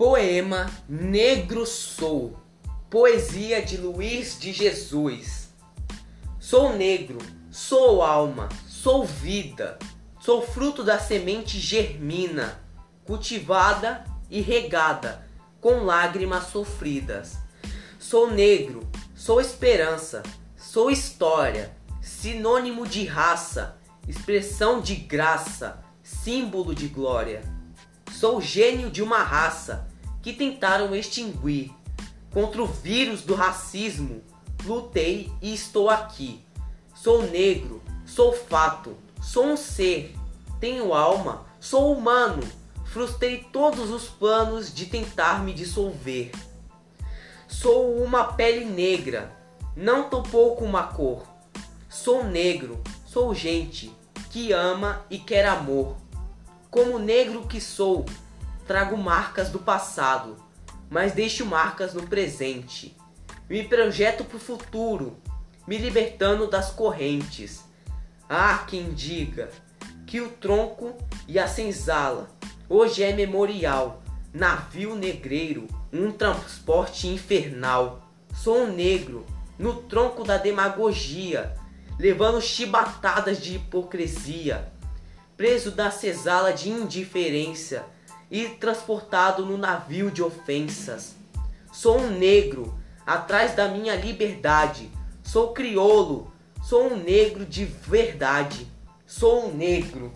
Poema Negro Sou, poesia de Luiz de Jesus. Sou negro, sou alma, sou vida, sou fruto da semente germina, cultivada e regada com lágrimas sofridas. Sou negro, sou esperança, sou história, sinônimo de raça, expressão de graça, símbolo de glória. Sou gênio de uma raça que tentaram extinguir. Contra o vírus do racismo, lutei e estou aqui. Sou negro, sou fato, sou um ser, tenho alma, sou humano. Frustrei todos os planos de tentar me dissolver. Sou uma pele negra, não tão pouco uma cor. Sou negro, sou gente que ama e quer amor. Como negro que sou, trago marcas do passado, mas deixo marcas no presente. Me projeto para o futuro, me libertando das correntes. Há quem diga que o tronco e a senzala hoje é memorial, navio negreiro, um transporte infernal. Sou um negro no tronco da demagogia, levando chibatadas de hipocrisia, preso da cesala de indiferença e transportado no navio de ofensas. Sou um negro atrás da minha liberdade. Sou crioulo, sou um negro de verdade. Sou um negro